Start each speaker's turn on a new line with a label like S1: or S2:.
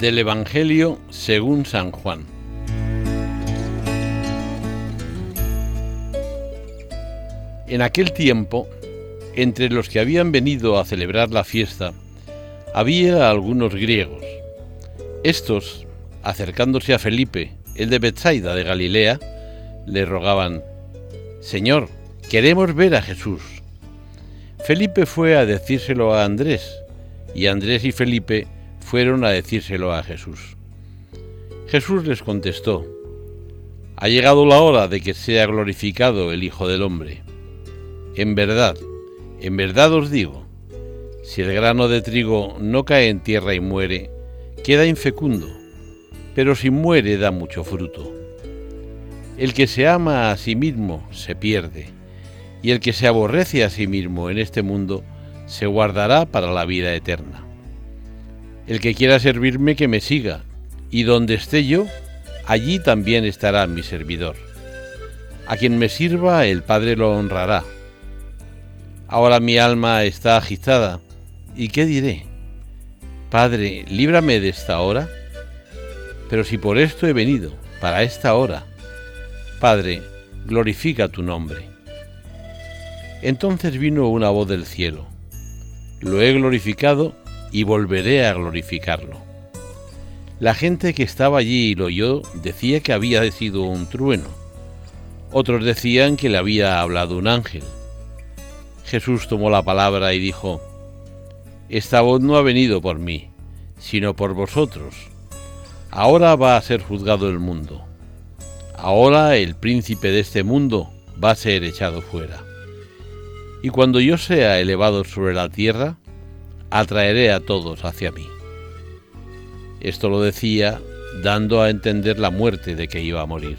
S1: Del Evangelio según San Juan. En aquel tiempo, entre los que habían venido a celebrar la fiesta, había algunos griegos. Estos, acercándose a Felipe, el de Bethsaida de Galilea, le rogaban, Señor, queremos ver a Jesús. Felipe fue a decírselo a Andrés, y Andrés y Felipe fueron a decírselo a Jesús. Jesús les contestó, Ha llegado la hora de que sea glorificado el Hijo del Hombre. En verdad, en verdad os digo, si el grano de trigo no cae en tierra y muere, queda infecundo, pero si muere da mucho fruto. El que se ama a sí mismo se pierde, y el que se aborrece a sí mismo en este mundo se guardará para la vida eterna. El que quiera servirme, que me siga, y donde esté yo, allí también estará mi servidor. A quien me sirva, el Padre lo honrará. Ahora mi alma está agitada, ¿y qué diré? Padre, líbrame de esta hora. Pero si por esto he venido, para esta hora, Padre, glorifica tu nombre. Entonces vino una voz del cielo. Lo he glorificado y volveré a glorificarlo. La gente que estaba allí y lo oyó decía que había sido un trueno. Otros decían que le había hablado un ángel. Jesús tomó la palabra y dijo, Esta voz no ha venido por mí, sino por vosotros. Ahora va a ser juzgado el mundo. Ahora el príncipe de este mundo va a ser echado fuera. Y cuando yo sea elevado sobre la tierra, atraeré a todos hacia mí. Esto lo decía dando a entender la muerte de que iba a morir.